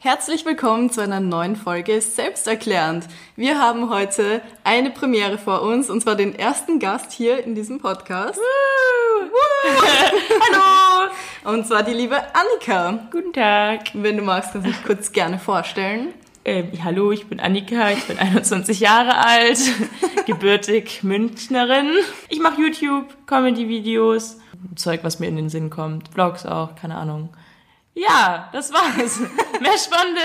Herzlich willkommen zu einer neuen Folge Selbsterklärend. Wir haben heute eine Premiere vor uns und zwar den ersten Gast hier in diesem Podcast. Hallo! Und zwar die liebe Annika. Guten Tag. Wenn du magst, kannst du dich kurz gerne vorstellen. Ähm, hallo, ich bin Annika, ich bin 21 Jahre alt, gebürtig Münchnerin. Ich mache YouTube, Comedy-Videos, Zeug, was mir in den Sinn kommt, Vlogs auch, keine Ahnung. Ja, das war's. Mehr spannende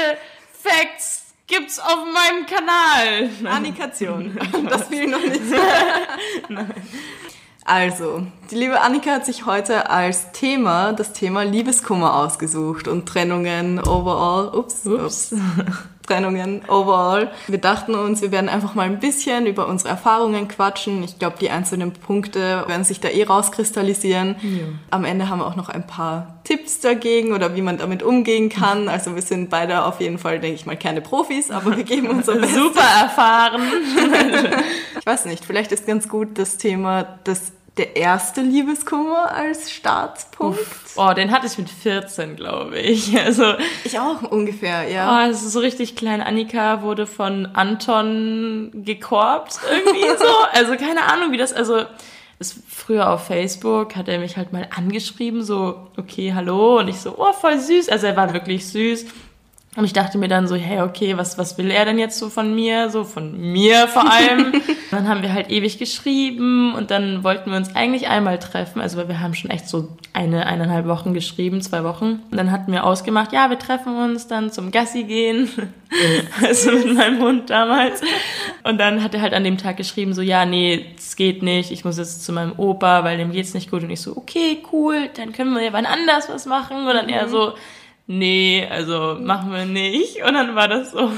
Facts gibt's auf meinem Kanal. Annikation. Das will ich noch nicht. Also, die liebe Annika hat sich heute als Thema das Thema Liebeskummer ausgesucht und Trennungen overall. Ups, ups. ups. Trennungen overall. Wir dachten uns, wir werden einfach mal ein bisschen über unsere Erfahrungen quatschen. Ich glaube, die einzelnen Punkte werden sich da eh rauskristallisieren. Ja. Am Ende haben wir auch noch ein paar Tipps dagegen oder wie man damit umgehen kann. Also wir sind beide auf jeden Fall, denke ich mal, keine Profis, aber wir geben unser Bestes. Super erfahren. ich weiß nicht, vielleicht ist ganz gut das Thema des der erste Liebeskummer als Startpunkt. Uff. Oh, den hatte ich mit 14, glaube ich. Also ich auch ungefähr, ja. Oh, es ist so richtig klein. Annika wurde von Anton gekorbt irgendwie so. Also keine Ahnung, wie das also ist früher auf Facebook hat er mich halt mal angeschrieben so okay, hallo und ich so oh, voll süß. Also er war wirklich süß. Und ich dachte mir dann so, hey, okay, was, was will er denn jetzt so von mir? So von mir vor allem. dann haben wir halt ewig geschrieben und dann wollten wir uns eigentlich einmal treffen. Also wir haben schon echt so eine, eineinhalb Wochen geschrieben, zwei Wochen. Und dann hatten wir ausgemacht, ja, wir treffen uns dann zum Gassi gehen. also mit meinem Hund damals. Und dann hat er halt an dem Tag geschrieben, so, ja, nee, es geht nicht. Ich muss jetzt zu meinem Opa, weil dem geht's nicht gut. Und ich so, okay, cool, dann können wir ja wann anders was machen. Und dann er so, nee, also machen wir nicht. Und dann war das so,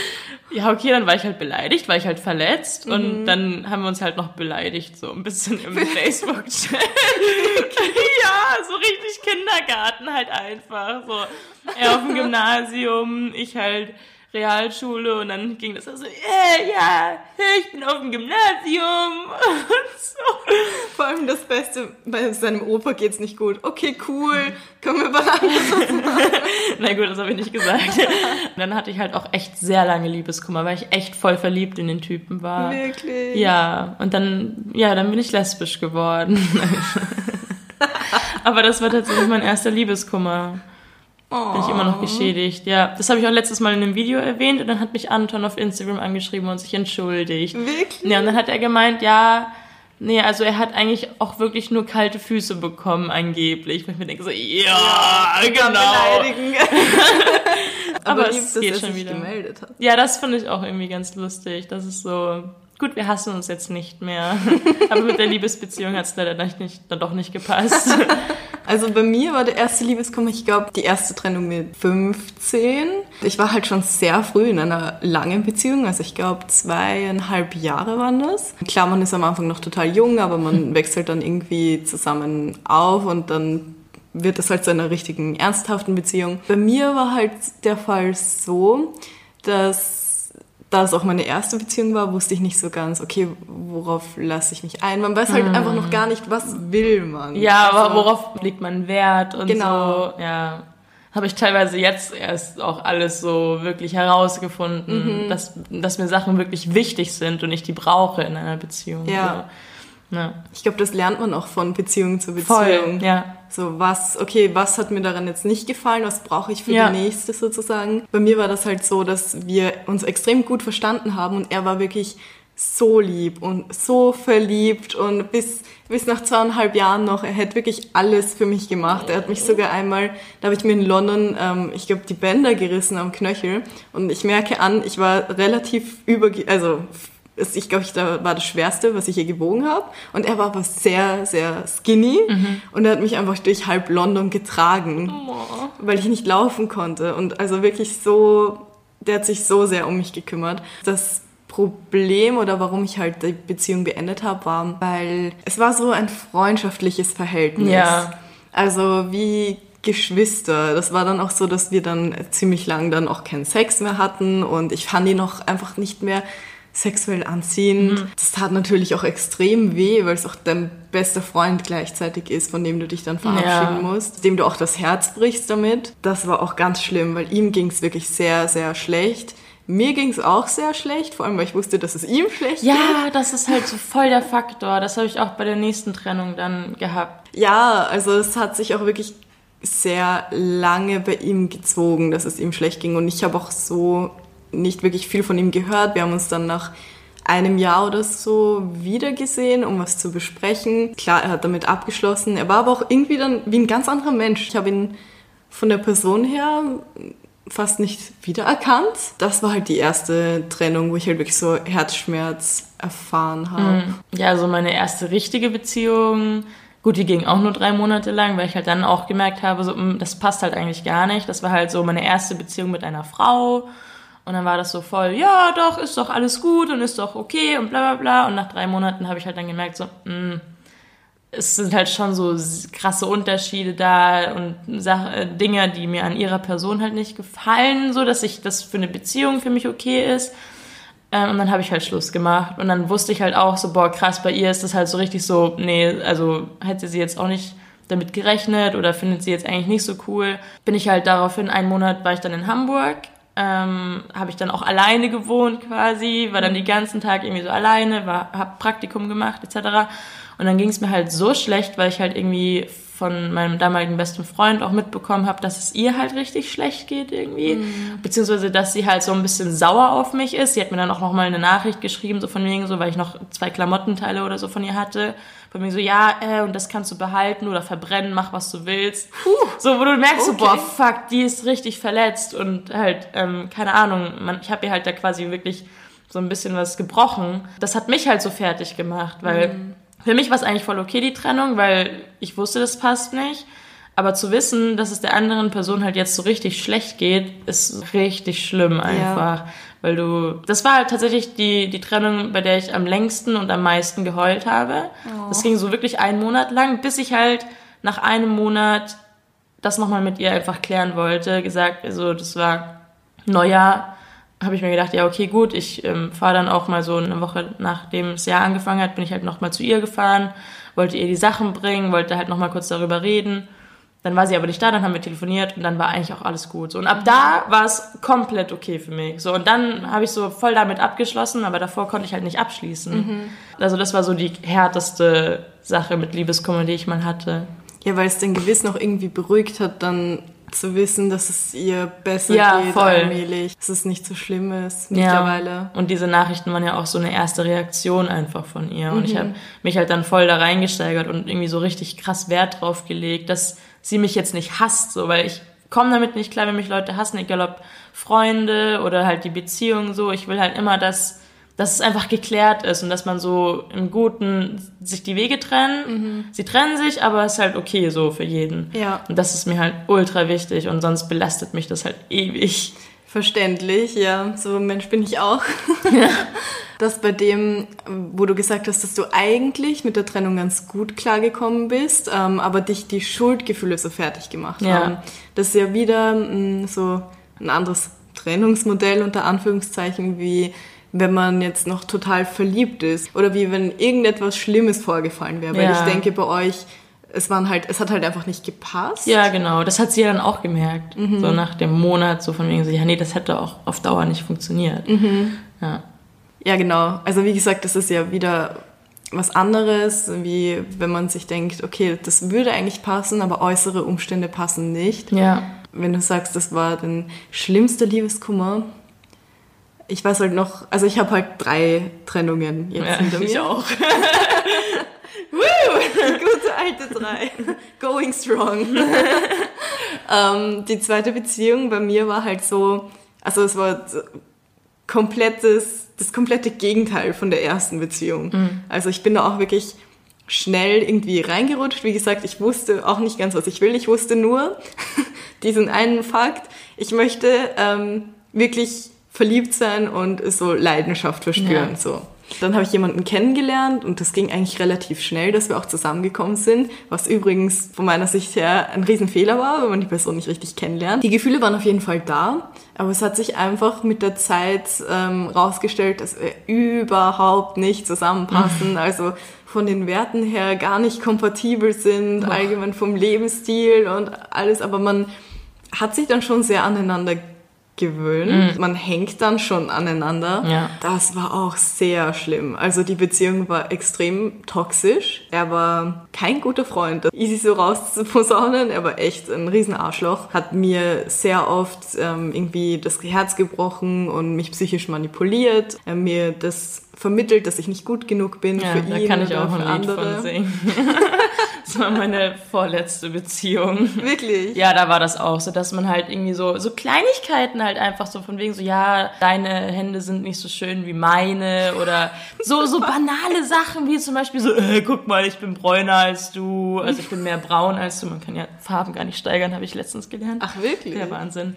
ja, okay, dann war ich halt beleidigt, war ich halt verletzt. Mhm. Und dann haben wir uns halt noch beleidigt, so ein bisschen im Facebook-Chat. ja, so richtig Kindergarten halt einfach. So, er auf dem Gymnasium, ich halt Realschule und dann ging das also, äh, ja, ich bin auf dem Gymnasium und so. Vor allem das Beste, bei seinem Opa geht's nicht gut. Okay, cool, können wir was anderes Na gut, das habe ich nicht gesagt. Und dann hatte ich halt auch echt sehr lange Liebeskummer, weil ich echt voll verliebt in den Typen war. Wirklich? Ja, und dann, ja, dann bin ich lesbisch geworden. Aber das war tatsächlich mein erster Liebeskummer. Oh. Bin ich immer noch geschädigt. Ja, das habe ich auch letztes Mal in einem Video erwähnt und dann hat mich Anton auf Instagram angeschrieben und sich entschuldigt. Wirklich? Ja, und dann hat er gemeint, ja, nee, also er hat eigentlich auch wirklich nur kalte Füße bekommen, angeblich. Und ich mir denke so, ja, ja genau. Aber, Aber es geht schon wieder. Gemeldet hat. Ja, das finde ich auch irgendwie ganz lustig. Das ist so, Gut, wir hassen uns jetzt nicht mehr. Aber mit der Liebesbeziehung hat es leider nicht, dann doch nicht gepasst. Also bei mir war der erste Liebeskummer, ich glaube, die erste Trennung mit 15. Ich war halt schon sehr früh in einer langen Beziehung, also ich glaube zweieinhalb Jahre waren das. Klar, man ist am Anfang noch total jung, aber man wechselt dann irgendwie zusammen auf und dann wird das halt zu einer richtigen, ernsthaften Beziehung. Bei mir war halt der Fall so, dass da es auch meine erste Beziehung war, wusste ich nicht so ganz, okay, worauf lasse ich mich ein? Man weiß halt hm. einfach noch gar nicht, was will man. Ja, also, aber worauf legt man Wert und genau. so. Ja, habe ich teilweise jetzt erst auch alles so wirklich herausgefunden, mhm. dass, dass mir Sachen wirklich wichtig sind und ich die brauche in einer Beziehung. Ja. So. Ja. Ich glaube, das lernt man auch von Beziehung zu Beziehung. Voll, ja. So, was, okay, was hat mir daran jetzt nicht gefallen, was brauche ich für ja. die nächste sozusagen. Bei mir war das halt so, dass wir uns extrem gut verstanden haben und er war wirklich so lieb und so verliebt und bis, bis nach zweieinhalb Jahren noch, er hat wirklich alles für mich gemacht. Er hat mich sogar einmal, da habe ich mir in London, ähm, ich glaube, die Bänder gerissen am Knöchel und ich merke an, ich war relativ über, also ich glaube, ich da war das Schwerste, was ich je gewogen habe. Und er war aber sehr, sehr skinny mhm. und er hat mich einfach durch halb London getragen, oh. weil ich nicht laufen konnte. Und also wirklich so, der hat sich so sehr um mich gekümmert. Das Problem oder warum ich halt die Beziehung beendet habe, war, weil es war so ein freundschaftliches Verhältnis. Ja. Also wie Geschwister. Das war dann auch so, dass wir dann ziemlich lang dann auch keinen Sex mehr hatten und ich fand ihn noch einfach nicht mehr sexuell anziehend. Mhm. Das tat natürlich auch extrem weh, weil es auch dein bester Freund gleichzeitig ist, von dem du dich dann verabschieden ja. musst, dem du auch das Herz brichst damit. Das war auch ganz schlimm, weil ihm ging es wirklich sehr, sehr schlecht. Mir ging es auch sehr schlecht, vor allem weil ich wusste, dass es ihm schlecht ja, geht. Ja, das ist halt so voll der Faktor. Das habe ich auch bei der nächsten Trennung dann gehabt. Ja, also es hat sich auch wirklich sehr lange bei ihm gezogen, dass es ihm schlecht ging. Und ich habe auch so nicht wirklich viel von ihm gehört. Wir haben uns dann nach einem Jahr oder so wiedergesehen, um was zu besprechen. Klar, er hat damit abgeschlossen. Er war aber auch irgendwie dann wie ein ganz anderer Mensch. Ich habe ihn von der Person her fast nicht wiedererkannt. Das war halt die erste Trennung, wo ich halt wirklich so Herzschmerz erfahren habe. Mhm. Ja, also meine erste richtige Beziehung Gut, die ging auch nur drei Monate lang, weil ich halt dann auch gemerkt habe, so, mm, das passt halt eigentlich gar nicht. Das war halt so meine erste Beziehung mit einer Frau. Und dann war das so voll, ja, doch, ist doch alles gut und ist doch okay und bla bla bla. Und nach drei Monaten habe ich halt dann gemerkt, so, mh, mm, es sind halt schon so krasse Unterschiede da und Sache, äh, Dinge, die mir an ihrer Person halt nicht gefallen, so dass ich das für eine Beziehung für mich okay ist. Ähm, und dann habe ich halt Schluss gemacht. Und dann wusste ich halt auch so, boah, krass, bei ihr ist das halt so richtig so, nee, also hätte sie jetzt auch nicht damit gerechnet oder findet sie jetzt eigentlich nicht so cool. Bin ich halt daraufhin, einen Monat war ich dann in Hamburg, ähm, habe ich dann auch alleine gewohnt quasi, war dann die ganzen Tag irgendwie so alleine, war, hab Praktikum gemacht etc. Und dann ging es mir halt so schlecht, weil ich halt irgendwie von meinem damaligen besten Freund auch mitbekommen habe, dass es ihr halt richtig schlecht geht irgendwie. Mhm. Beziehungsweise, dass sie halt so ein bisschen sauer auf mich ist. Sie hat mir dann auch nochmal eine Nachricht geschrieben, so von wegen so, weil ich noch zwei Klamottenteile oder so von ihr hatte. Von mir so, ja, äh, und das kannst du behalten oder verbrennen, mach was du willst. Puh. So, wo du merkst, okay. so, boah, fuck, die ist richtig verletzt und halt, ähm, keine Ahnung, man, ich habe ihr halt da quasi wirklich so ein bisschen was gebrochen. Das hat mich halt so fertig gemacht, weil mhm für mich war es eigentlich voll okay, die Trennung, weil ich wusste, das passt nicht. Aber zu wissen, dass es der anderen Person halt jetzt so richtig schlecht geht, ist richtig schlimm einfach. Ja. Weil du, das war halt tatsächlich die, die Trennung, bei der ich am längsten und am meisten geheult habe. Oh. Das ging so wirklich einen Monat lang, bis ich halt nach einem Monat das nochmal mit ihr einfach klären wollte. Gesagt, also das war Neujahr habe ich mir gedacht, ja, okay, gut, ich ähm, fahre dann auch mal so eine Woche, nachdem das Jahr angefangen hat, bin ich halt nochmal zu ihr gefahren, wollte ihr die Sachen bringen, wollte halt nochmal kurz darüber reden. Dann war sie aber nicht da, dann haben wir telefoniert und dann war eigentlich auch alles gut. So, und ab da war es komplett okay für mich. So, und dann habe ich so voll damit abgeschlossen, aber davor konnte ich halt nicht abschließen. Mhm. Also das war so die härteste Sache mit Liebeskummer, die ich mal hatte. Ja, weil es den Gewiss noch irgendwie beruhigt hat, dann zu wissen, dass es ihr besser ja, geht voll. allmählich, dass es nicht so schlimm ist mittlerweile. Ja. Und diese Nachrichten waren ja auch so eine erste Reaktion einfach von ihr. Und mhm. ich habe mich halt dann voll da reingesteigert und irgendwie so richtig krass Wert drauf gelegt, dass sie mich jetzt nicht hasst, so, weil ich komme damit nicht klar, wenn mich Leute hassen, egal ob Freunde oder halt die Beziehung so. Ich will halt immer, dass dass es einfach geklärt ist und dass man so im Guten sich die Wege trennen. Mhm. Sie trennen sich, aber es ist halt okay so für jeden. Ja. Und das ist mir halt ultra wichtig und sonst belastet mich das halt ewig. Verständlich, ja. So ein Mensch bin ich auch. Ja. Das bei dem, wo du gesagt hast, dass du eigentlich mit der Trennung ganz gut klargekommen bist, ähm, aber dich die Schuldgefühle so fertig gemacht ja. haben. Das ist ja wieder mh, mm, so ein anderes Trennungsmodell unter Anführungszeichen wie wenn man jetzt noch total verliebt ist oder wie wenn irgendetwas Schlimmes vorgefallen wäre. Weil ja. ich denke, bei euch, es waren halt, es hat halt einfach nicht gepasst. Ja, genau. Das hat sie ja dann auch gemerkt. Mhm. So nach dem Monat, so von wegen so, ja, nee, das hätte auch auf Dauer nicht funktioniert. Mhm. Ja. Ja, genau. Also wie gesagt, das ist ja wieder was anderes, wie wenn man sich denkt, okay, das würde eigentlich passen, aber äußere Umstände passen nicht. Ja. Wenn du sagst, das war dein schlimmster Liebeskummer, ich weiß halt noch, also ich habe halt drei Trennungen jetzt ja, hinter mir. Ich auch. Woo! Gute alte drei. Going strong. ähm, die zweite Beziehung bei mir war halt so, also es war komplettes, das komplette Gegenteil von der ersten Beziehung. Mhm. Also ich bin da auch wirklich schnell irgendwie reingerutscht. Wie gesagt, ich wusste auch nicht ganz, was ich will. Ich wusste nur diesen einen Fakt. Ich möchte ähm, wirklich verliebt sein und so Leidenschaft verspüren. Ja. So. Dann habe ich jemanden kennengelernt und das ging eigentlich relativ schnell, dass wir auch zusammengekommen sind, was übrigens von meiner Sicht her ein Riesenfehler war, wenn man die Person nicht richtig kennenlernt. Die Gefühle waren auf jeden Fall da, aber es hat sich einfach mit der Zeit ähm, rausgestellt, dass wir überhaupt nicht zusammenpassen. Also von den Werten her gar nicht kompatibel sind, Boah. allgemein vom Lebensstil und alles, aber man hat sich dann schon sehr aneinander gewöhnt. Mhm. Man hängt dann schon aneinander. Ja. Das war auch sehr schlimm. Also die Beziehung war extrem toxisch. Er war kein guter Freund. Easy so rauszuposaunen. Er war echt ein Riesenarschloch. Hat mir sehr oft ähm, irgendwie das Herz gebrochen und mich psychisch manipuliert. Er mir das vermittelt, dass ich nicht gut genug bin ja, für ihn. Da kann ich auch ein Lied andere. von singen. das war meine vorletzte Beziehung. Wirklich? Ja, da war das auch so, dass man halt irgendwie so, so Kleinigkeiten halt einfach so von wegen so, ja, deine Hände sind nicht so schön wie meine oder so, so banale Sachen wie zum Beispiel so, äh, guck mal, ich bin bräuner als du, also ich bin mehr braun als du. Man kann ja Farben gar nicht steigern, habe ich letztens gelernt. Ach, wirklich? Der Wahnsinn.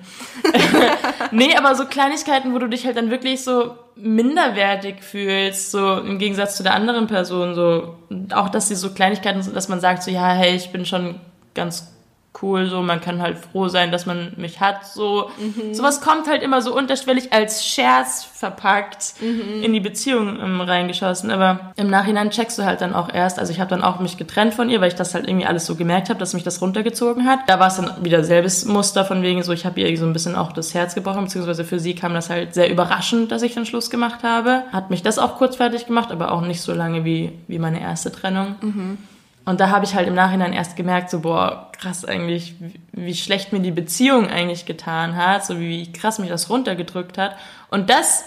nee, aber so Kleinigkeiten, wo du dich halt dann wirklich so minderwertig fühlst, so im Gegensatz zu der anderen Person, so auch, dass sie so Kleinigkeiten sind, dass man sagt so, ja, hey, ich bin schon ganz cool, so man kann halt froh sein, dass man mich hat, so mhm. sowas kommt halt immer so unterschwellig als Scherz verpackt mhm. in die Beziehung ähm, reingeschossen, aber im Nachhinein checkst du halt dann auch erst, also ich habe dann auch mich getrennt von ihr, weil ich das halt irgendwie alles so gemerkt habe, dass mich das runtergezogen hat. Da war es dann wieder selbes Muster von wegen so, ich habe ihr so ein bisschen auch das Herz gebrochen, beziehungsweise für sie kam das halt sehr überraschend, dass ich den Schluss gemacht habe. Hat mich das auch kurz fertig gemacht, aber auch nicht so lange wie, wie meine erste Trennung. Mhm. Und da habe ich halt im Nachhinein erst gemerkt, so, boah, krass eigentlich, wie schlecht mir die Beziehung eigentlich getan hat, so wie krass mich das runtergedrückt hat. Und das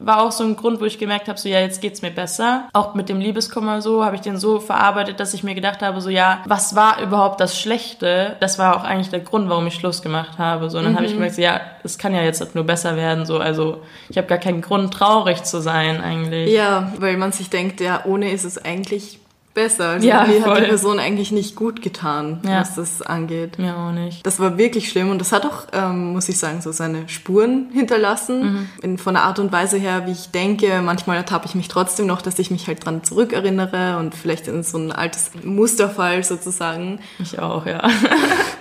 war auch so ein Grund, wo ich gemerkt habe, so ja, jetzt geht's mir besser. Auch mit dem Liebeskummer so habe ich den so verarbeitet, dass ich mir gedacht habe, so ja, was war überhaupt das Schlechte? Das war auch eigentlich der Grund, warum ich Schluss gemacht habe. So, und dann mhm. habe ich gemerkt, so, ja, es kann ja jetzt nur besser werden. So, also ich habe gar keinen Grund, traurig zu sein eigentlich. Ja, weil man sich denkt, ja, ohne ist es eigentlich besser. Also ja, mir voll. hat die Person eigentlich nicht gut getan, ja. was das angeht. Mir auch nicht. Das war wirklich schlimm und das hat auch, ähm, muss ich sagen, so seine Spuren hinterlassen. Mhm. In, von der Art und Weise her, wie ich denke. Manchmal ertappe ich mich trotzdem noch, dass ich mich halt dran zurückerinnere und vielleicht in so ein altes Musterfall sozusagen. Ich auch, ja.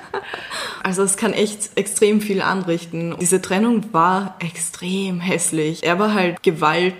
Also es kann echt extrem viel anrichten. Diese Trennung war extrem hässlich. Er war halt Gewalt,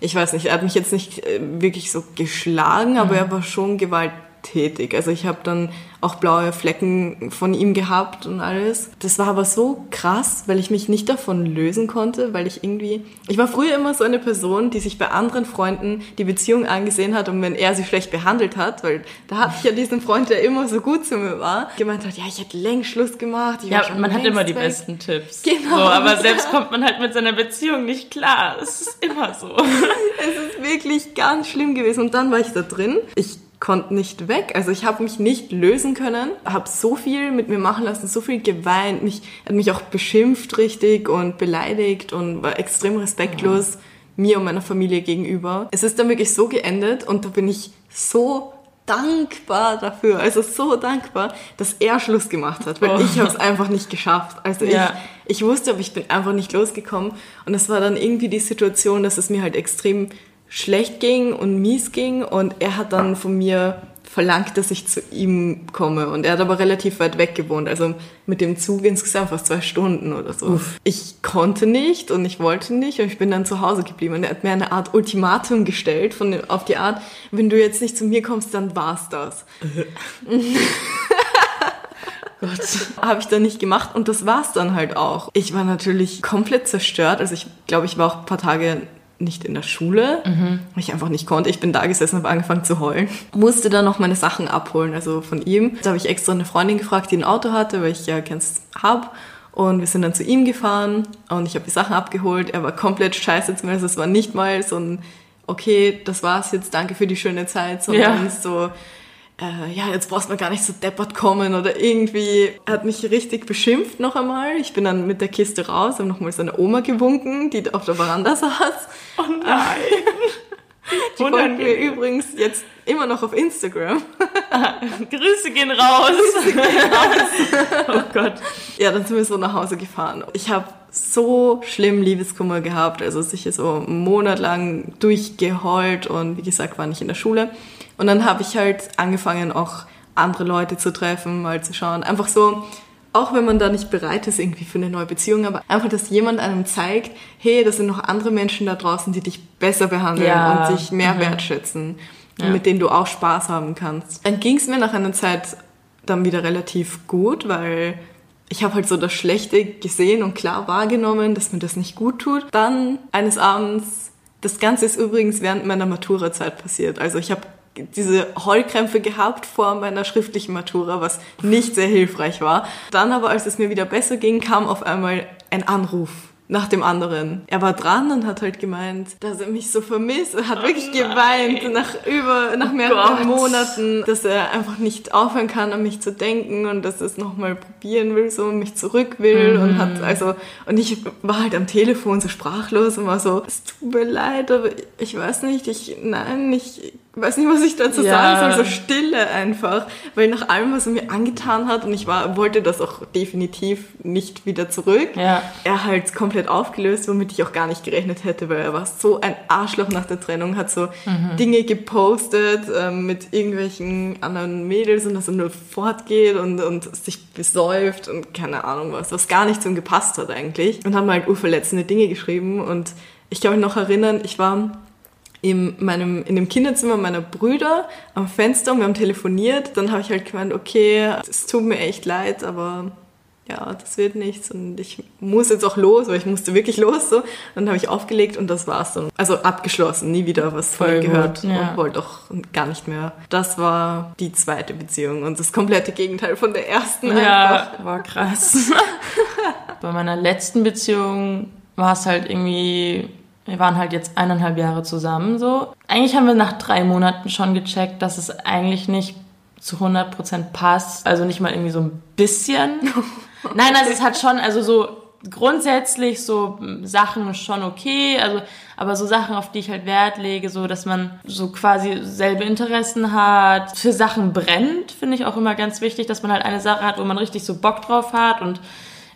ich weiß nicht, er hat mich jetzt nicht äh, wirklich so geschlagen, aber mhm. er war schon gewalttätig. Also ich habe dann auch blaue Flecken von ihm gehabt und alles. Das war aber so krass, weil ich mich nicht davon lösen konnte, weil ich irgendwie, ich war früher immer so eine Person, die sich bei anderen Freunden die Beziehung angesehen hat und wenn er sie schlecht behandelt hat, weil da hatte ich ja diesen Freund, der immer so gut zu mir war, gemeint hat, ja, ich hätte längst Schluss gemacht. ja, man hat immer die weg. besten Tipps. Genau. So, aber selbst kommt man halt mit seiner Beziehung nicht klar. Es ist immer so. es ist wirklich ganz schlimm gewesen und dann war ich da drin. Ich konnte nicht weg. Also ich habe mich nicht lösen können, habe so viel mit mir machen lassen, so viel geweint, mich hat mich auch beschimpft richtig und beleidigt und war extrem respektlos ja. mir und meiner Familie gegenüber. Es ist dann wirklich so geendet und da bin ich so dankbar dafür, also so dankbar, dass er Schluss gemacht hat, weil oh. ich habe es einfach nicht geschafft. Also ja. ich, ich wusste, aber ich bin einfach nicht losgekommen und es war dann irgendwie die Situation, dass es mir halt extrem schlecht ging und mies ging und er hat dann von mir verlangt, dass ich zu ihm komme und er hat aber relativ weit weg gewohnt, also mit dem Zug insgesamt fast zwei Stunden oder so. Uff. Ich konnte nicht und ich wollte nicht und ich bin dann zu Hause geblieben und er hat mir eine Art Ultimatum gestellt von auf die Art, wenn du jetzt nicht zu mir kommst, dann war's das. Gott. Habe ich dann nicht gemacht und das war's dann halt auch. Ich war natürlich komplett zerstört. Also ich glaube, ich war auch ein paar Tage nicht in der Schule, mhm. weil ich einfach nicht konnte. Ich bin da gesessen und habe angefangen zu heulen. Musste dann noch meine Sachen abholen, also von ihm. Da habe ich extra eine Freundin gefragt, die ein Auto hatte, weil ich ja kennst hab. Und wir sind dann zu ihm gefahren und ich habe die Sachen abgeholt. Er war komplett scheiße zu mir. Also es war nicht mal so ein, okay, das war's jetzt, danke für die schöne Zeit, sondern ja. so, äh, ja, jetzt brauchst du gar nicht so deppert kommen oder irgendwie. Er hat mich richtig beschimpft noch einmal. Ich bin dann mit der Kiste raus, habe nochmal seine Oma gewunken, die auf der Veranda saß. Oh nein! Die folgen mir übrigens jetzt immer noch auf Instagram. Grüße gehen raus. Grüße gehen raus. oh Gott. Ja, dann sind wir so nach Hause gefahren. Ich habe so schlimm Liebeskummer gehabt, also sicher so einen Monat lang durchgeheult und wie gesagt war nicht in der Schule. Und dann habe ich halt angefangen auch andere Leute zu treffen, mal zu schauen, einfach so, auch wenn man da nicht bereit ist irgendwie für eine neue Beziehung, aber einfach, dass jemand einem zeigt, hey, das sind noch andere Menschen da draußen, die dich besser behandeln ja. und dich mehr mhm. wertschätzen ja. mit denen du auch Spaß haben kannst. Dann ging es mir nach einer Zeit dann wieder relativ gut, weil ich habe halt so das Schlechte gesehen und klar wahrgenommen, dass mir das nicht gut tut. Dann eines Abends, das Ganze ist übrigens während meiner Maturazeit passiert. Also ich habe diese Heulkrämpfe gehabt vor meiner schriftlichen Matura, was nicht sehr hilfreich war. Dann aber, als es mir wieder besser ging, kam auf einmal ein Anruf nach dem anderen. Er war dran und hat halt gemeint, dass er mich so vermisst. Er hat oh wirklich nein. geweint nach über, nach oh mehreren oh Monaten, dass er einfach nicht aufhören kann, an mich zu denken und dass er es nochmal probieren will, so mich zurück will mhm. und hat, also, und ich war halt am Telefon so sprachlos und war so, es tut mir leid, aber ich weiß nicht, ich, nein, ich, weiß nicht, was ich dazu ja. sagen soll, so Stille einfach, weil nach allem, was er mir angetan hat und ich war, wollte das auch definitiv nicht wieder zurück, ja. er halt komplett aufgelöst, womit ich auch gar nicht gerechnet hätte, weil er war so ein Arschloch nach der Trennung, hat so mhm. Dinge gepostet ähm, mit irgendwelchen anderen Mädels und dass er nur fortgeht und, und sich besäuft und keine Ahnung was, was gar nicht zu ihm gepasst hat eigentlich und haben halt urverletzende Dinge geschrieben und ich kann mich noch erinnern, ich war in meinem, in dem Kinderzimmer meiner Brüder am Fenster und wir haben telefoniert. Dann habe ich halt gemeint, okay, es tut mir echt leid, aber ja, das wird nichts und ich muss jetzt auch los, weil ich musste wirklich los so. Dann habe ich aufgelegt und das war's dann. Also abgeschlossen, nie wieder was Voll gehört ja. und wollte auch gar nicht mehr. Das war die zweite Beziehung und das komplette Gegenteil von der ersten. Ja, einfach. war krass. Bei meiner letzten Beziehung war es halt irgendwie wir waren halt jetzt eineinhalb Jahre zusammen so. Eigentlich haben wir nach drei Monaten schon gecheckt, dass es eigentlich nicht zu 100% passt. Also nicht mal irgendwie so ein bisschen. Nein, also es hat schon, also so grundsätzlich so Sachen schon okay, also aber so Sachen, auf die ich halt Wert lege, so dass man so quasi selbe Interessen hat, für Sachen brennt, finde ich auch immer ganz wichtig, dass man halt eine Sache hat, wo man richtig so Bock drauf hat und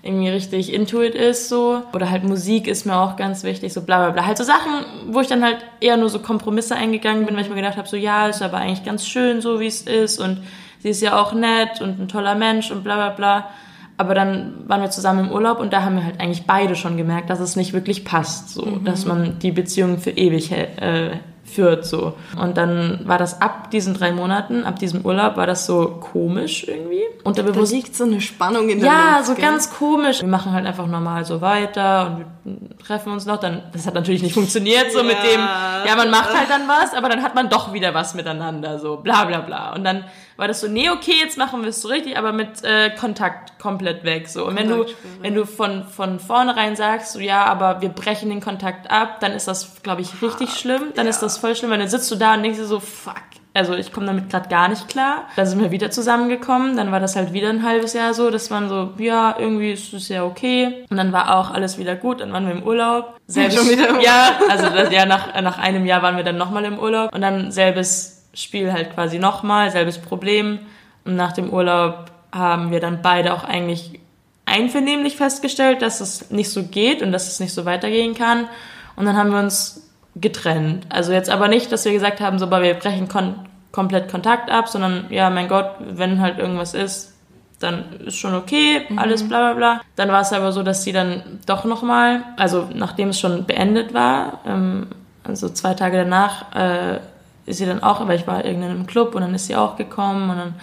irgendwie richtig intuit ist so. Oder halt Musik ist mir auch ganz wichtig, so bla bla bla. Halt so Sachen, wo ich dann halt eher nur so Kompromisse eingegangen bin, weil ich mir gedacht habe, so ja, ist aber eigentlich ganz schön so, wie es ist und sie ist ja auch nett und ein toller Mensch und bla bla bla. Aber dann waren wir zusammen im Urlaub und da haben wir halt eigentlich beide schon gemerkt, dass es nicht wirklich passt, so, mhm. dass man die Beziehung für ewig äh, führt so. Und dann war das ab diesen drei Monaten, ab diesem Urlaub, war das so komisch irgendwie. Und da liegt so eine Spannung in der Ja, Luft, so gell? ganz komisch. Wir machen halt einfach normal so weiter und wir treffen uns noch. Dann, das hat natürlich nicht funktioniert so ja. mit dem, ja, man macht halt dann was, aber dann hat man doch wieder was miteinander, so bla bla bla. Und dann war das so, nee, okay, jetzt machen wir es so richtig, aber mit äh, Kontakt komplett weg. So. Und wenn du, wenn du von, von vornherein sagst, so ja, aber wir brechen den Kontakt ab, dann ist das, glaube ich, richtig Hart. schlimm. Dann ja. ist das voll schlimm, weil dann sitzt du da und denkst dir so, fuck. Also ich komme damit gerade gar nicht klar. Dann sind wir wieder zusammengekommen. Dann war das halt wieder ein halbes Jahr so, dass man so, ja, irgendwie ist es ja okay. Und dann war auch alles wieder gut. Dann waren wir im Urlaub. Selbes, Schon wieder im. Ja, also das, ja, nach, nach einem Jahr waren wir dann nochmal im Urlaub. Und dann selbes Spiel halt quasi nochmal, selbes Problem. Und nach dem Urlaub haben wir dann beide auch eigentlich einvernehmlich festgestellt, dass es nicht so geht und dass es nicht so weitergehen kann. Und dann haben wir uns getrennt. Also jetzt aber nicht, dass wir gesagt haben, so, wir brechen kon komplett Kontakt ab, sondern ja, mein Gott, wenn halt irgendwas ist, dann ist schon okay, mhm. alles bla bla bla. Dann war es aber so, dass sie dann doch nochmal, also nachdem es schon beendet war, ähm, also zwei Tage danach, äh, ist sie dann auch, weil ich war in einem Club und dann ist sie auch gekommen und dann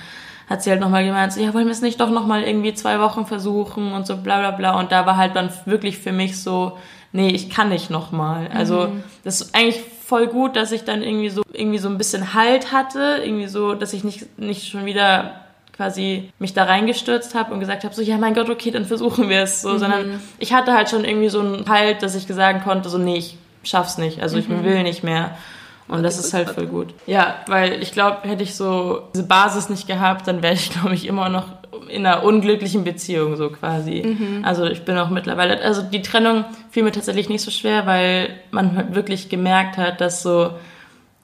hat sie halt nochmal gemeint, so, ja, wollen wir es nicht doch nochmal irgendwie zwei Wochen versuchen und so bla bla bla. Und da war halt dann wirklich für mich so, nee, ich kann nicht nochmal. Also mhm. das ist eigentlich voll gut, dass ich dann irgendwie so irgendwie so ein bisschen Halt hatte, irgendwie so, dass ich nicht, nicht schon wieder quasi mich da reingestürzt habe und gesagt habe, so, ja, mein Gott, okay, dann versuchen wir es. So, mhm. sondern ich hatte halt schon irgendwie so einen Halt, dass ich sagen konnte, so, nee, ich schaff's nicht. Also ich mhm. will nicht mehr. Und das ist halt voll gut. Ja, weil ich glaube, hätte ich so diese Basis nicht gehabt, dann wäre ich, glaube ich, immer noch in einer unglücklichen Beziehung so quasi. Mhm. Also ich bin auch mittlerweile, also die Trennung fiel mir tatsächlich nicht so schwer, weil man halt wirklich gemerkt hat, dass so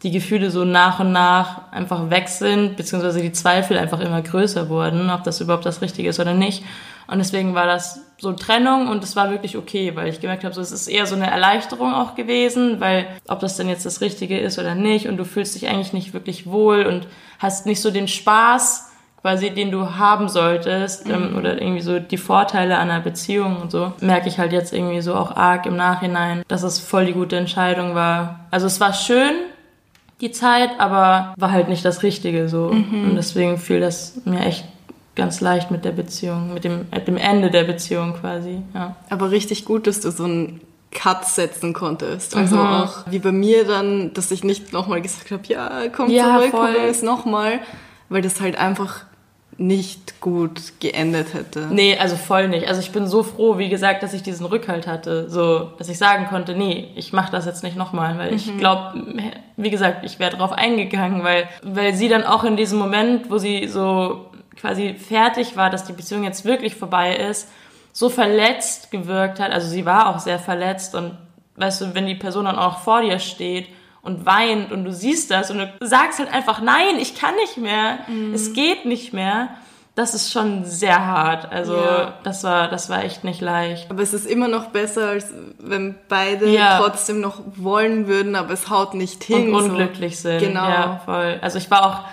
die Gefühle so nach und nach einfach weg sind, beziehungsweise die Zweifel einfach immer größer wurden, ob das überhaupt das Richtige ist oder nicht. Und deswegen war das so Trennung und es war wirklich okay, weil ich gemerkt habe, so es ist eher so eine Erleichterung auch gewesen, weil ob das denn jetzt das Richtige ist oder nicht und du fühlst dich eigentlich nicht wirklich wohl und hast nicht so den Spaß quasi, den du haben solltest ähm, mhm. oder irgendwie so die Vorteile einer Beziehung und so, merke ich halt jetzt irgendwie so auch arg im Nachhinein, dass es voll die gute Entscheidung war. Also es war schön, die Zeit, aber war halt nicht das Richtige so. Mhm. Und deswegen fiel das mir echt ganz leicht mit der Beziehung, mit dem, mit dem Ende der Beziehung quasi. Ja. Aber richtig gut, dass du so einen Cut setzen konntest. Also mhm. auch wie bei mir dann, dass ich nicht nochmal gesagt habe, ja, komm ja, zurück, voll. es nochmal, weil das halt einfach nicht gut geendet hätte. Nee, also voll nicht. Also ich bin so froh, wie gesagt, dass ich diesen Rückhalt hatte, so dass ich sagen konnte, nee, ich mache das jetzt nicht nochmal, weil mhm. ich glaube, wie gesagt, ich wäre drauf eingegangen, weil weil sie dann auch in diesem Moment, wo sie so quasi fertig war, dass die Beziehung jetzt wirklich vorbei ist, so verletzt gewirkt hat. Also sie war auch sehr verletzt und weißt du, wenn die Person dann auch vor dir steht und weint und du siehst das und du sagst halt einfach, nein, ich kann nicht mehr, mhm. es geht nicht mehr. Das ist schon sehr hart. Also ja. das war, das war echt nicht leicht. Aber es ist immer noch besser, als wenn beide ja. trotzdem noch wollen würden, aber es haut nicht hin. Und unglücklich so. sind. Genau. Ja, voll. Also ich war auch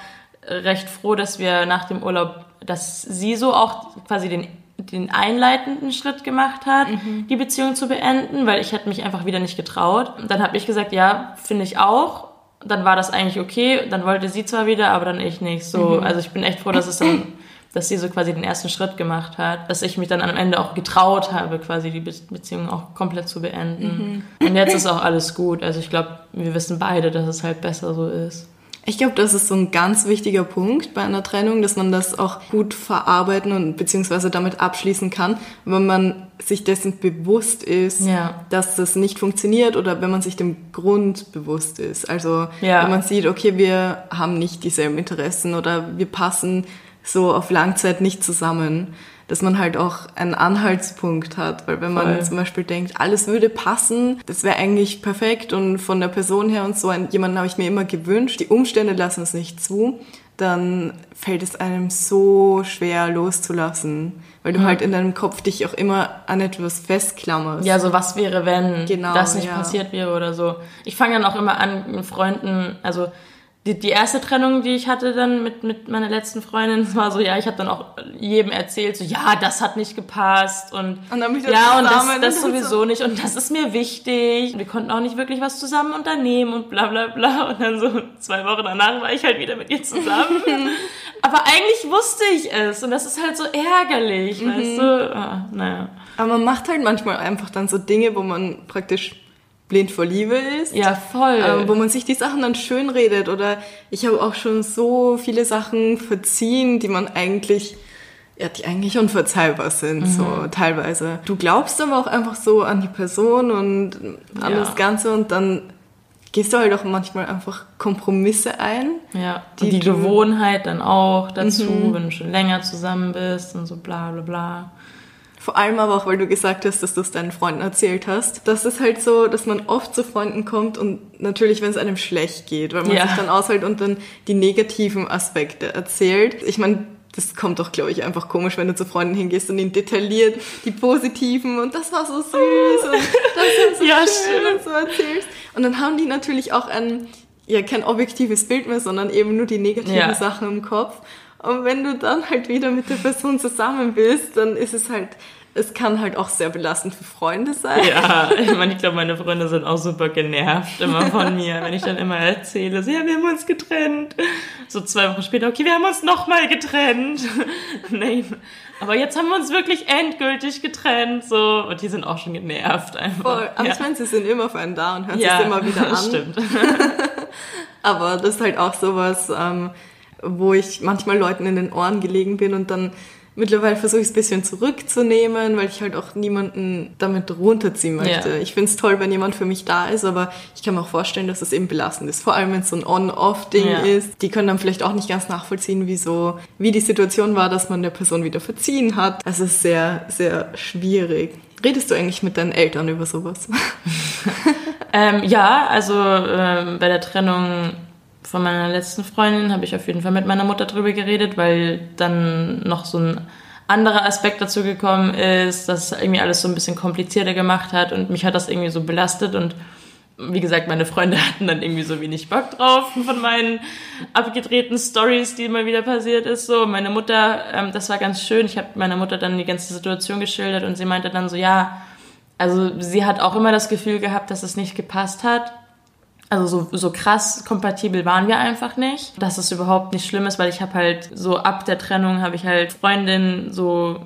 recht froh, dass wir nach dem Urlaub, dass sie so auch quasi den den einleitenden Schritt gemacht hat, mhm. die Beziehung zu beenden, weil ich hätte mich einfach wieder nicht getraut. Dann habe ich gesagt, ja, finde ich auch. Dann war das eigentlich okay. Dann wollte sie zwar wieder, aber dann ich nicht. So, mhm. also ich bin echt froh, dass es dann, dass sie so quasi den ersten Schritt gemacht hat, dass ich mich dann am Ende auch getraut habe, quasi die Beziehung auch komplett zu beenden. Mhm. Und jetzt ist auch alles gut. Also ich glaube, wir wissen beide, dass es halt besser so ist. Ich glaube, das ist so ein ganz wichtiger Punkt bei einer Trennung, dass man das auch gut verarbeiten und beziehungsweise damit abschließen kann, wenn man sich dessen bewusst ist, ja. dass das nicht funktioniert oder wenn man sich dem Grund bewusst ist. Also ja. wenn man sieht, okay, wir haben nicht dieselben Interessen oder wir passen so auf Langzeit nicht zusammen dass man halt auch einen Anhaltspunkt hat. Weil wenn man Voll. zum Beispiel denkt, alles würde passen, das wäre eigentlich perfekt und von der Person her und so, jemanden habe ich mir immer gewünscht, die Umstände lassen es nicht zu, dann fällt es einem so schwer loszulassen, weil du mhm. halt in deinem Kopf dich auch immer an etwas festklammerst. Ja, so was wäre, wenn genau, das nicht ja. passiert wäre oder so. Ich fange dann auch immer an, mit Freunden, also die, die erste Trennung, die ich hatte dann mit, mit meiner letzten Freundin, war so, ja, ich habe dann auch jedem erzählt, so, ja, das hat nicht gepasst und, und dann mich ja, und das, das sowieso so. nicht und das ist mir wichtig. Wir konnten auch nicht wirklich was zusammen unternehmen und bla bla bla und dann so zwei Wochen danach war ich halt wieder mit ihr zusammen. Aber eigentlich wusste ich es und das ist halt so ärgerlich, mhm. weißt du? Ah, naja. Aber man macht halt manchmal einfach dann so Dinge, wo man praktisch blind vor Liebe ist. Ja, voll. Ähm, wo man sich die Sachen dann schön redet. Oder ich habe auch schon so viele Sachen verziehen, die man eigentlich, ja, die eigentlich unverzeihbar sind, mhm. so teilweise. Du glaubst aber auch einfach so an die Person und an ja. das Ganze und dann gehst du halt auch manchmal einfach Kompromisse ein. Ja, die, die Gewohnheit dann auch dazu, mhm. wenn du schon länger zusammen bist und so bla bla bla. Vor allem aber auch, weil du gesagt hast, dass du es deinen Freunden erzählt hast. Das ist halt so, dass man oft zu Freunden kommt und natürlich, wenn es einem schlecht geht, weil man ja. sich dann aushält und dann die negativen Aspekte erzählt. Ich meine, das kommt doch, glaube ich, einfach komisch, wenn du zu Freunden hingehst und ihnen detailliert die positiven und das war so süß und das ist so ja, schön und so erzählst. Und dann haben die natürlich auch ein, ja, kein objektives Bild mehr, sondern eben nur die negativen ja. Sachen im Kopf. Und wenn du dann halt wieder mit der Person zusammen bist, dann ist es halt, es kann halt auch sehr belastend für Freunde sein. Ja, ich meine, ich glaube, meine Freunde sind auch super genervt immer von mir, wenn ich dann immer erzähle, so, ja, wir haben uns getrennt. So zwei Wochen später, okay, wir haben uns nochmal getrennt. Nein. Aber jetzt haben wir uns wirklich endgültig getrennt, so. Und die sind auch schon genervt einfach. Voll. Aber ja. ich meine, sie sind immer für einen da und hören ja, sich immer wieder an. stimmt. Aber das ist halt auch sowas, ähm, wo ich manchmal Leuten in den Ohren gelegen bin und dann mittlerweile versuche ich es ein bisschen zurückzunehmen, weil ich halt auch niemanden damit runterziehen möchte. Ja. Ich finde es toll, wenn jemand für mich da ist, aber ich kann mir auch vorstellen, dass es eben belastend ist. Vor allem, wenn es so ein On-Off-Ding ja. ist. Die können dann vielleicht auch nicht ganz nachvollziehen, wie so, wie die Situation war, dass man der Person wieder verziehen hat. Also es ist sehr, sehr schwierig. Redest du eigentlich mit deinen Eltern über sowas? ähm, ja, also ähm, bei der Trennung von meiner letzten Freundin habe ich auf jeden Fall mit meiner Mutter drüber geredet, weil dann noch so ein anderer Aspekt dazu gekommen ist, dass es irgendwie alles so ein bisschen komplizierter gemacht hat und mich hat das irgendwie so belastet und wie gesagt, meine Freunde hatten dann irgendwie so wenig Bock drauf von meinen abgedrehten Stories, die immer wieder passiert ist. So, meine Mutter, ähm, das war ganz schön. Ich habe meiner Mutter dann die ganze Situation geschildert und sie meinte dann so, ja, also sie hat auch immer das Gefühl gehabt, dass es nicht gepasst hat. Also so, so krass kompatibel waren wir einfach nicht. Dass es überhaupt nicht schlimm ist, weil ich habe halt so ab der Trennung habe ich halt Freundinnen so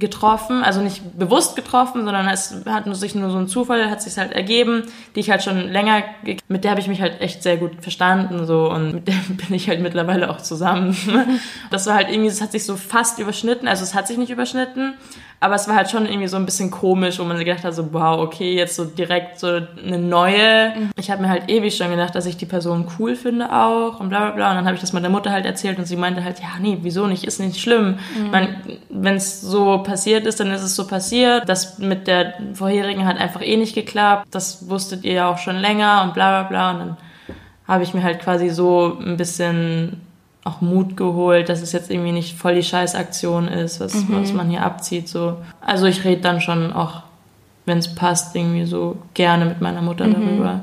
getroffen, also nicht bewusst getroffen, sondern es hat sich nur so ein Zufall, hat sich halt ergeben, die ich halt schon länger, mit der habe ich mich halt echt sehr gut verstanden so und mit der bin ich halt mittlerweile auch zusammen. Das war halt irgendwie, es hat sich so fast überschnitten, also es hat sich nicht überschnitten, aber es war halt schon irgendwie so ein bisschen komisch, wo man gedacht hat, so, wow, okay, jetzt so direkt so eine neue. Ich habe mir halt ewig schon gedacht, dass ich die Person cool finde auch und bla bla bla. Und dann habe ich das meiner Mutter halt erzählt und sie meinte halt, ja, nee, wieso nicht, ist nicht schlimm. Mhm. Wenn es so passiert ist, dann ist es so passiert. Das mit der vorherigen hat einfach eh nicht geklappt. Das wusstet ihr ja auch schon länger und bla bla bla. Und dann habe ich mir halt quasi so ein bisschen auch Mut geholt, dass es jetzt irgendwie nicht voll die Scheißaktion ist, was, mhm. was man hier abzieht. So. Also ich rede dann schon auch, wenn es passt, irgendwie so gerne mit meiner Mutter mhm. darüber.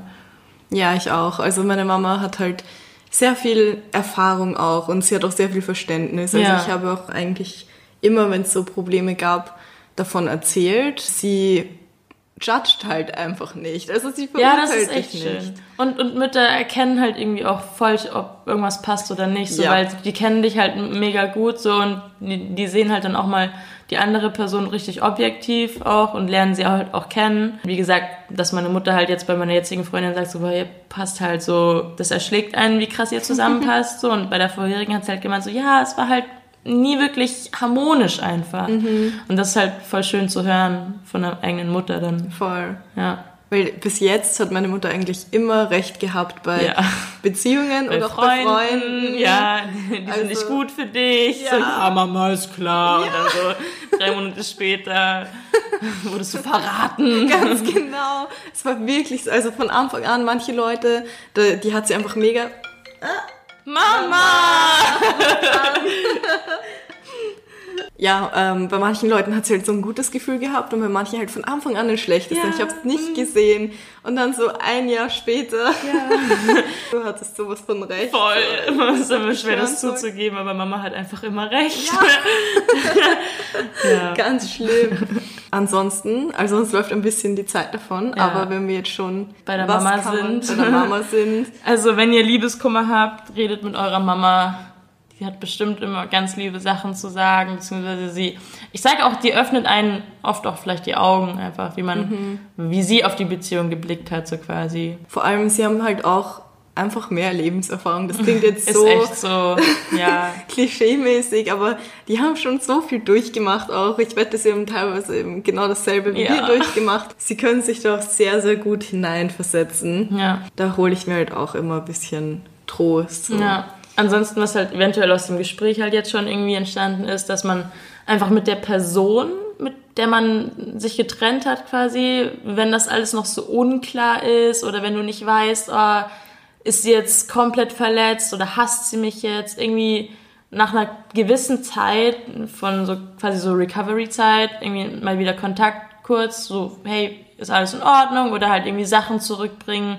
Ja, ich auch. Also meine Mama hat halt sehr viel Erfahrung auch und sie hat auch sehr viel Verständnis. Also ja. ich habe auch eigentlich immer, wenn es so Probleme gab, davon erzählt. Sie judged halt einfach nicht. Also sie verurteilt ja, das ist echt nicht. Schön. Und, und Mütter erkennen halt irgendwie auch voll, ob irgendwas passt oder nicht, so, ja. weil die kennen dich halt mega gut so und die, die sehen halt dann auch mal die andere Person richtig objektiv auch und lernen sie halt auch kennen. Wie gesagt, dass meine Mutter halt jetzt bei meiner jetzigen Freundin sagt, so, ihr passt halt so, das erschlägt einen, wie krass ihr zusammenpasst, so. Und bei der vorherigen hat sie halt gemeint, so, ja, es war halt nie wirklich harmonisch einfach. Mhm. Und das ist halt voll schön zu hören von der eigenen Mutter dann. Voll. Ja. Weil bis jetzt hat meine Mutter eigentlich immer recht gehabt bei ja. Beziehungen bei und auch Freunden, bei Freunden. Ja, die also, sind nicht also, gut für dich. Ja, so, ja Mama ist klar. Ja. Und dann so drei Monate später wurdest du verraten. Ganz genau. Es war wirklich so. Also von Anfang an, manche Leute, die, die hat sie einfach mega... Ah, Mama! ja, ähm, bei manchen Leuten hat sie halt so ein gutes Gefühl gehabt und bei manchen halt von Anfang an ein schlechtes. Ja. Ich habe es nicht gesehen. Und dann so ein Jahr später, ja. du hattest sowas von recht. Voll, immer ist immer schwer, das zuzugeben, aber Mama hat einfach immer recht. Ja. ja. Ganz schlimm. Ansonsten, also uns läuft ein bisschen die Zeit davon, ja. aber wenn wir jetzt schon bei der Mama sind, bei der Mama sind. Also wenn ihr Liebeskummer habt, redet mit eurer Mama die hat bestimmt immer ganz liebe Sachen zu sagen, beziehungsweise sie, ich sage auch, die öffnet einen oft auch vielleicht die Augen einfach, wie man, mhm. wie sie auf die Beziehung geblickt hat, so quasi. Vor allem, sie haben halt auch einfach mehr Lebenserfahrung. Das klingt jetzt so, so ja. klischee-mäßig, aber die haben schon so viel durchgemacht auch. Ich wette, sie haben teilweise eben genau dasselbe wie ja. wir durchgemacht. Sie können sich doch sehr, sehr gut hineinversetzen. Ja. Da hole ich mir halt auch immer ein bisschen Trost. So. Ja. Ansonsten, was halt eventuell aus dem Gespräch halt jetzt schon irgendwie entstanden ist, dass man einfach mit der Person, mit der man sich getrennt hat quasi, wenn das alles noch so unklar ist oder wenn du nicht weißt, oh, ist sie jetzt komplett verletzt oder hasst sie mich jetzt, irgendwie nach einer gewissen Zeit von so quasi so Recovery-Zeit irgendwie mal wieder Kontakt kurz, so hey, ist alles in Ordnung? Oder halt irgendwie Sachen zurückbringen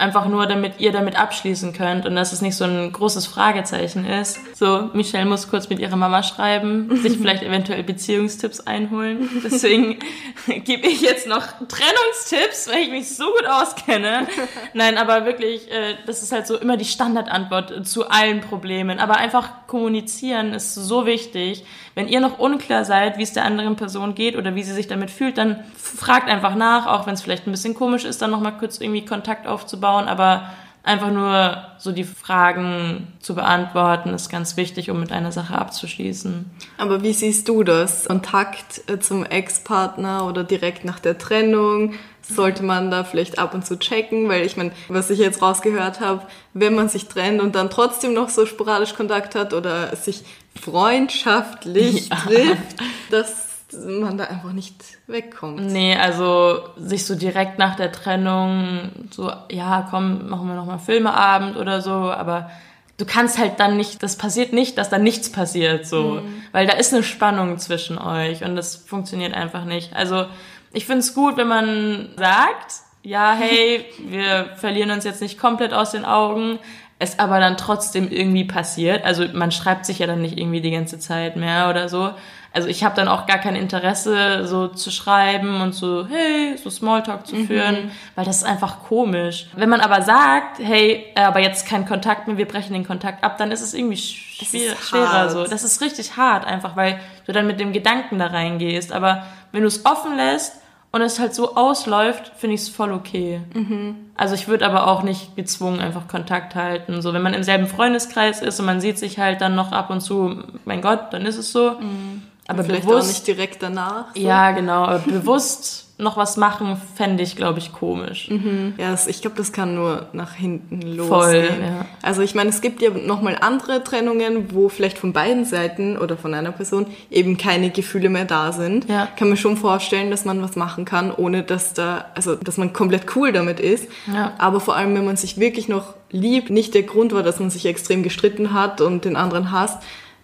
einfach nur, damit ihr damit abschließen könnt und dass es nicht so ein großes Fragezeichen ist. So, Michelle muss kurz mit ihrer Mama schreiben, sich vielleicht eventuell Beziehungstipps einholen. Deswegen gebe ich jetzt noch Trennungstipps, weil ich mich so gut auskenne. Nein, aber wirklich, äh, das ist halt so immer die Standardantwort zu allen Problemen. Aber einfach kommunizieren ist so wichtig. Wenn ihr noch unklar seid, wie es der anderen Person geht oder wie sie sich damit fühlt, dann fragt einfach nach, auch wenn es vielleicht ein bisschen komisch ist, dann nochmal kurz irgendwie Kontakt aufzubauen, aber einfach nur so die Fragen zu beantworten, ist ganz wichtig, um mit einer Sache abzuschließen. Aber wie siehst du das? Kontakt äh, zum Ex-Partner oder direkt nach der Trennung? Sollte man da vielleicht ab und zu checken? Weil ich meine, was ich jetzt rausgehört habe, wenn man sich trennt und dann trotzdem noch so sporadisch Kontakt hat oder sich freundschaftlich ja. trifft, dass man da einfach nicht wegkommt. Nee, also sich so direkt nach der Trennung so, ja, komm, machen wir nochmal Filmeabend oder so, aber du kannst halt dann nicht, das passiert nicht, dass da nichts passiert, so. Mhm. Weil da ist eine Spannung zwischen euch und das funktioniert einfach nicht. Also, ich finde es gut, wenn man sagt, ja, hey, wir verlieren uns jetzt nicht komplett aus den Augen, es aber dann trotzdem irgendwie passiert. Also man schreibt sich ja dann nicht irgendwie die ganze Zeit mehr oder so. Also ich habe dann auch gar kein Interesse, so zu schreiben und so, hey, so Smalltalk zu mhm. führen, weil das ist einfach komisch. Wenn man aber sagt, hey, aber jetzt kein Kontakt mehr, wir brechen den Kontakt ab, dann ist es irgendwie schwer, schwerer so. Das ist richtig hart einfach, weil du dann mit dem Gedanken da reingehst. Aber wenn du es offen lässt und es halt so ausläuft, finde ich es voll okay. Mhm. Also ich würde aber auch nicht gezwungen einfach Kontakt halten. So, wenn man im selben Freundeskreis ist und man sieht sich halt dann noch ab und zu, mein Gott, dann ist es so. Mhm. Aber Vielleicht bewusst, auch nicht direkt danach. So. Ja, genau. Aber bewusst noch was machen, fände ich, glaube ich, komisch. Mhm. Ja, das, ich glaube, das kann nur nach hinten losgehen. Voll, ja. Also ich meine, es gibt ja nochmal andere Trennungen, wo vielleicht von beiden Seiten oder von einer Person eben keine Gefühle mehr da sind. Ja. Kann mir schon vorstellen, dass man was machen kann, ohne dass da, also dass man komplett cool damit ist. Ja. Aber vor allem, wenn man sich wirklich noch liebt, nicht der Grund war, dass man sich extrem gestritten hat und den anderen hasst,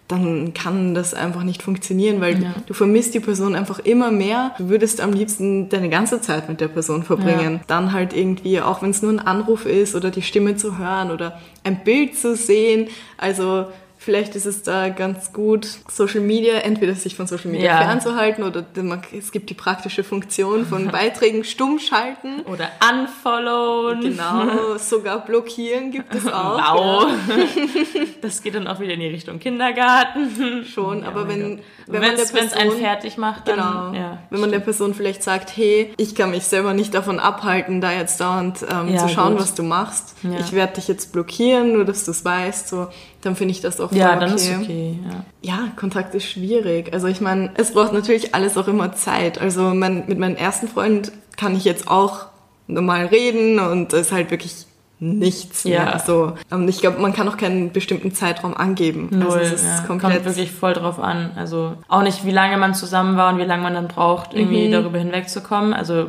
dann kann das einfach nicht funktionieren, weil ja. du vermisst die Person einfach immer mehr. Du würdest am liebsten deine ganze Zeit mit der Person verbringen. Ja. Dann halt irgendwie, auch wenn es nur ein Anruf ist oder die Stimme zu hören oder ein Bild zu sehen. Also Vielleicht ist es da ganz gut, Social Media, entweder sich von Social Media ja. fernzuhalten oder es gibt die praktische Funktion von Beiträgen stumm schalten. Oder unfollowen. Genau, sogar blockieren gibt es auch. Wow. Ja. Das geht dann auch wieder in die Richtung Kindergarten. Schon, ja, aber wenn, wenn man es einen fertig macht, dann, genau, ja, wenn man der Person vielleicht sagt, hey, ich kann mich selber nicht davon abhalten, da jetzt dauernd ähm, zu schauen, gut. was du machst. Ich werde dich jetzt blockieren, nur dass du es weißt. So, dann finde ich das auch voll Ja, dann okay. ist okay. Ja. ja, Kontakt ist schwierig. Also ich meine, es braucht natürlich alles auch immer Zeit. Also mein, mit meinem ersten Freund kann ich jetzt auch normal reden und es ist halt wirklich nichts ja. mehr. So, ähm, ich glaube, man kann auch keinen bestimmten Zeitraum angeben. Also Null, also es ja. komplett kommt wirklich voll drauf an. Also auch nicht, wie lange man zusammen war und wie lange man dann braucht, irgendwie mhm. darüber hinwegzukommen. Also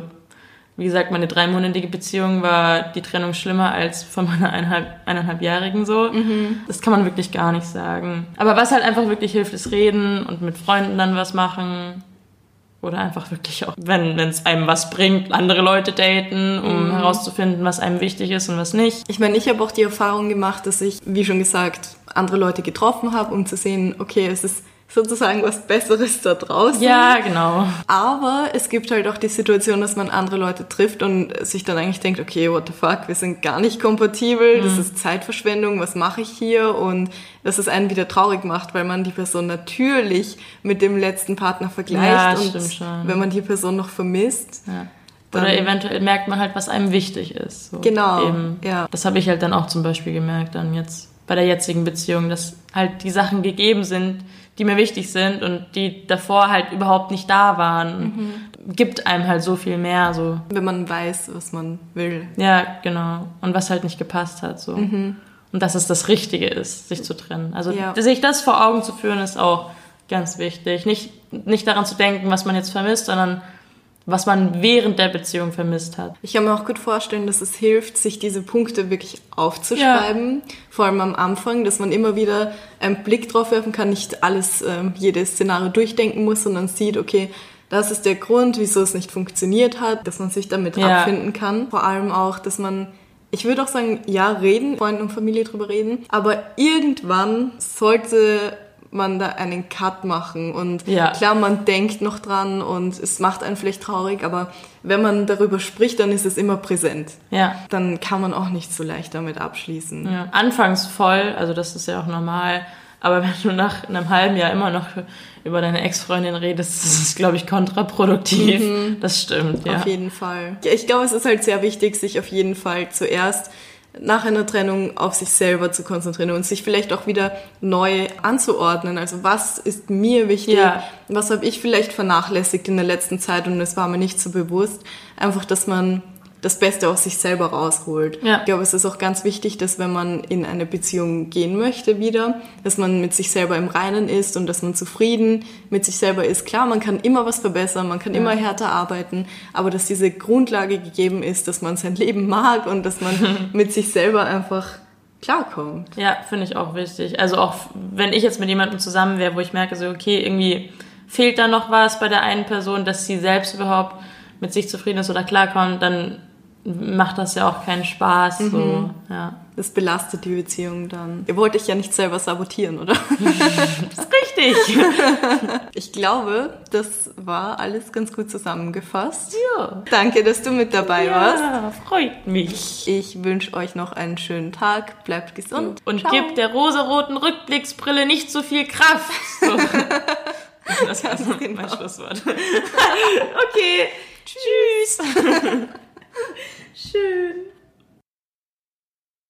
wie gesagt, meine dreimonatige Beziehung war die Trennung schlimmer als von meiner eineinhalb, eineinhalbjährigen so. Mhm. Das kann man wirklich gar nicht sagen. Aber was halt einfach wirklich hilft, ist reden und mit Freunden dann was machen. Oder einfach wirklich auch, wenn es einem was bringt, andere Leute daten, um mhm. herauszufinden, was einem wichtig ist und was nicht. Ich meine, ich habe auch die Erfahrung gemacht, dass ich, wie schon gesagt, andere Leute getroffen habe, um zu sehen, okay, es ist sozusagen was Besseres da draußen. Ja, genau. Aber es gibt halt auch die Situation, dass man andere Leute trifft und sich dann eigentlich denkt, okay, what the fuck, wir sind gar nicht kompatibel, mhm. das ist Zeitverschwendung, was mache ich hier? Und dass es einen wieder traurig macht, weil man die Person natürlich mit dem letzten Partner vergleicht ja, und stimmt schon. wenn man die Person noch vermisst. Ja. Oder eventuell merkt man halt, was einem wichtig ist. So genau. Eben. Ja. Das habe ich halt dann auch zum Beispiel gemerkt, dann jetzt bei der jetzigen Beziehung, dass halt die Sachen gegeben sind, die mir wichtig sind und die davor halt überhaupt nicht da waren. Mhm. Gibt einem halt so viel mehr. So. Wenn man weiß, was man will. Ja, genau. Und was halt nicht gepasst hat. So. Mhm. Und dass es das Richtige ist, sich zu trennen. Also ja. sich das vor Augen zu führen, ist auch ganz wichtig. Nicht, nicht daran zu denken, was man jetzt vermisst, sondern was man während der Beziehung vermisst hat. Ich kann mir auch gut vorstellen, dass es hilft, sich diese Punkte wirklich aufzuschreiben, ja. vor allem am Anfang, dass man immer wieder einen Blick drauf werfen kann, nicht alles, äh, jedes Szenario durchdenken muss, sondern sieht, okay, das ist der Grund, wieso es nicht funktioniert hat, dass man sich damit ja. abfinden kann. Vor allem auch, dass man ich würde auch sagen, ja, reden, Freunde und Familie drüber reden, aber irgendwann sollte man da einen Cut machen. Und ja. klar, man denkt noch dran und es macht einen vielleicht traurig, aber wenn man darüber spricht, dann ist es immer präsent. Ja. Dann kann man auch nicht so leicht damit abschließen. Ja. Anfangs voll, also das ist ja auch normal. Aber wenn du nach einem halben Jahr immer noch über deine Ex-Freundin redest, das ist, glaube ich, kontraproduktiv. Mhm. Das stimmt, ja. Auf jeden Fall. Ich glaube, es ist halt sehr wichtig, sich auf jeden Fall zuerst nach einer Trennung auf sich selber zu konzentrieren und sich vielleicht auch wieder neu anzuordnen. Also was ist mir wichtig? Ja. Was habe ich vielleicht vernachlässigt in der letzten Zeit und es war mir nicht so bewusst? Einfach, dass man das Beste aus sich selber rausholt. Ja. Ich glaube, es ist auch ganz wichtig, dass wenn man in eine Beziehung gehen möchte wieder, dass man mit sich selber im Reinen ist und dass man zufrieden mit sich selber ist. Klar, man kann immer was verbessern, man kann ja. immer härter arbeiten, aber dass diese Grundlage gegeben ist, dass man sein Leben mag und dass man mit sich selber einfach klarkommt. Ja, finde ich auch wichtig. Also auch wenn ich jetzt mit jemandem zusammen wäre, wo ich merke, so okay, irgendwie fehlt da noch was bei der einen Person, dass sie selbst überhaupt mit sich zufrieden ist oder klarkommt, dann macht das ja auch keinen Spaß. Mhm. So, ja. Das belastet die Beziehung dann. Ihr wollt euch ja nicht selber sabotieren, oder? das ist richtig. Ich glaube, das war alles ganz gut zusammengefasst. Ja. Danke, dass du mit dabei ja, warst. Ja, freut mich. Ich wünsche euch noch einen schönen Tag. Bleibt gesund. Und Ciao. gebt der rosaroten Rückblicksbrille nicht so viel Kraft. So. Das war genau. mein Schlusswort. okay. Tschüss. Tschüss. Schön.